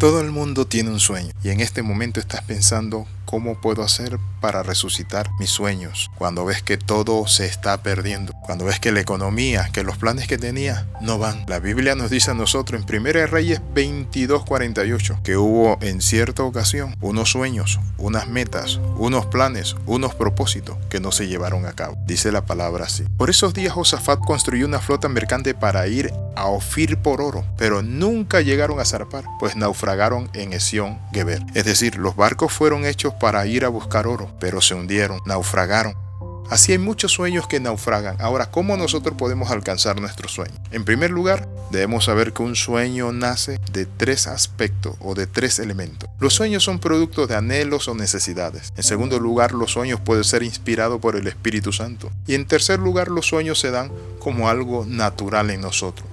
Todo el mundo tiene un sueño y en este momento estás pensando cómo puedo hacer para resucitar mis sueños cuando ves que todo se está perdiendo, cuando ves que la economía, que los planes que tenía no van. La Biblia nos dice a nosotros en 1 Reyes 22:48 que hubo en cierta ocasión unos sueños, unas metas, unos planes, unos propósitos que no se llevaron a cabo. Dice la palabra así. Por esos días Josafat construyó una flota mercante para ir a Ofir por oro, pero nunca llegaron a zarpar, pues naufragaron en Esión Geber. Es decir, los barcos fueron hechos para ir a buscar oro, pero se hundieron, naufragaron. Así hay muchos sueños que naufragan. Ahora, ¿cómo nosotros podemos alcanzar nuestro sueño? En primer lugar, debemos saber que un sueño nace de tres aspectos o de tres elementos. Los sueños son productos de anhelos o necesidades. En segundo lugar, los sueños pueden ser inspirados por el Espíritu Santo. Y en tercer lugar, los sueños se dan como algo natural en nosotros.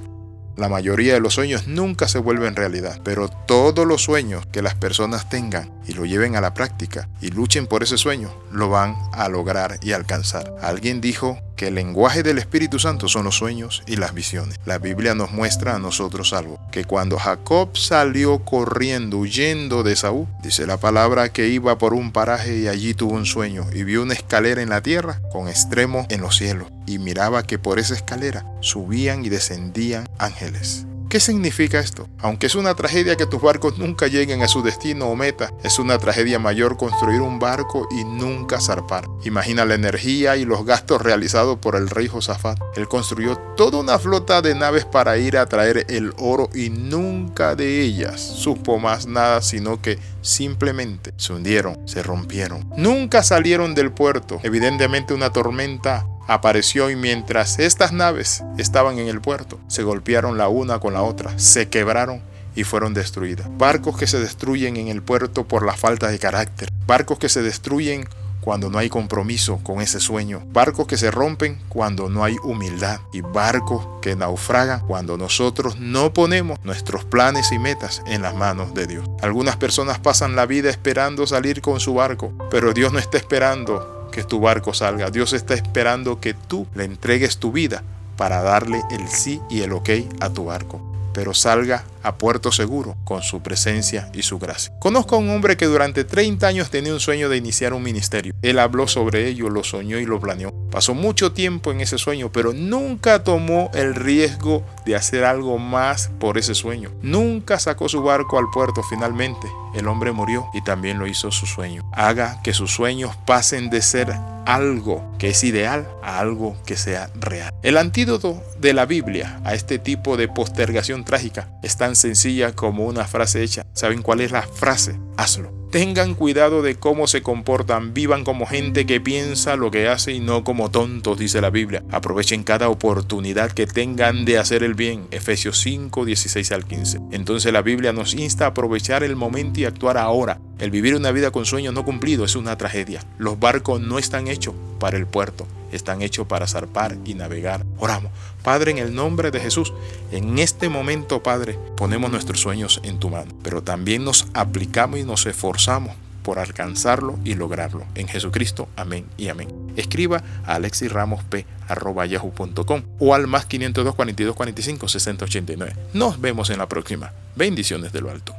La mayoría de los sueños nunca se vuelven realidad, pero todos los sueños que las personas tengan y lo lleven a la práctica y luchen por ese sueño, lo van a lograr y alcanzar. Alguien dijo que el lenguaje del Espíritu Santo son los sueños y las visiones. La Biblia nos muestra a nosotros algo, que cuando Jacob salió corriendo, huyendo de Saúl, dice la palabra que iba por un paraje y allí tuvo un sueño y vio una escalera en la tierra con extremo en los cielos y miraba que por esa escalera subían y descendían ángeles. ¿Qué significa esto? Aunque es una tragedia que tus barcos nunca lleguen a su destino o meta, es una tragedia mayor construir un barco y nunca zarpar. Imagina la energía y los gastos realizados por el rey Josafat. Él construyó toda una flota de naves para ir a traer el oro y nunca de ellas supo más nada sino que simplemente se hundieron, se rompieron. Nunca salieron del puerto. Evidentemente una tormenta apareció y mientras estas naves estaban en el puerto, se golpearon la una con la otra, se quebraron y fueron destruidas. Barcos que se destruyen en el puerto por la falta de carácter. Barcos que se destruyen cuando no hay compromiso con ese sueño. Barcos que se rompen cuando no hay humildad. Y barcos que naufragan cuando nosotros no ponemos nuestros planes y metas en las manos de Dios. Algunas personas pasan la vida esperando salir con su barco, pero Dios no está esperando que tu barco salga. Dios está esperando que tú le entregues tu vida para darle el sí y el ok a tu barco, pero salga a puerto seguro con su presencia y su gracia. Conozco a un hombre que durante 30 años tenía un sueño de iniciar un ministerio. Él habló sobre ello, lo soñó y lo planeó. Pasó mucho tiempo en ese sueño, pero nunca tomó el riesgo de hacer algo más por ese sueño. Nunca sacó su barco al puerto finalmente. El hombre murió y también lo hizo su sueño. Haga que sus sueños pasen de ser algo que es ideal a algo que sea real. El antídoto de la Biblia a este tipo de postergación trágica es tan sencilla como una frase hecha. ¿Saben cuál es la frase? Hazlo. Tengan cuidado de cómo se comportan, vivan como gente que piensa lo que hace y no como tontos, dice la Biblia. Aprovechen cada oportunidad que tengan de hacer el bien. Efesios 5, 16 al 15. Entonces la Biblia nos insta a aprovechar el momento y actuar ahora. El vivir una vida con sueños no cumplidos es una tragedia. Los barcos no están hechos para el puerto están hechos para zarpar y navegar. Oramos. Padre, en el nombre de Jesús, en este momento, Padre, ponemos nuestros sueños en tu mano, pero también nos aplicamos y nos esforzamos por alcanzarlo y lograrlo. En Jesucristo, amén y amén. Escriba a alexisramosp.yahoo.com o al más 502 42 45 60 89. Nos vemos en la próxima. Bendiciones de lo alto.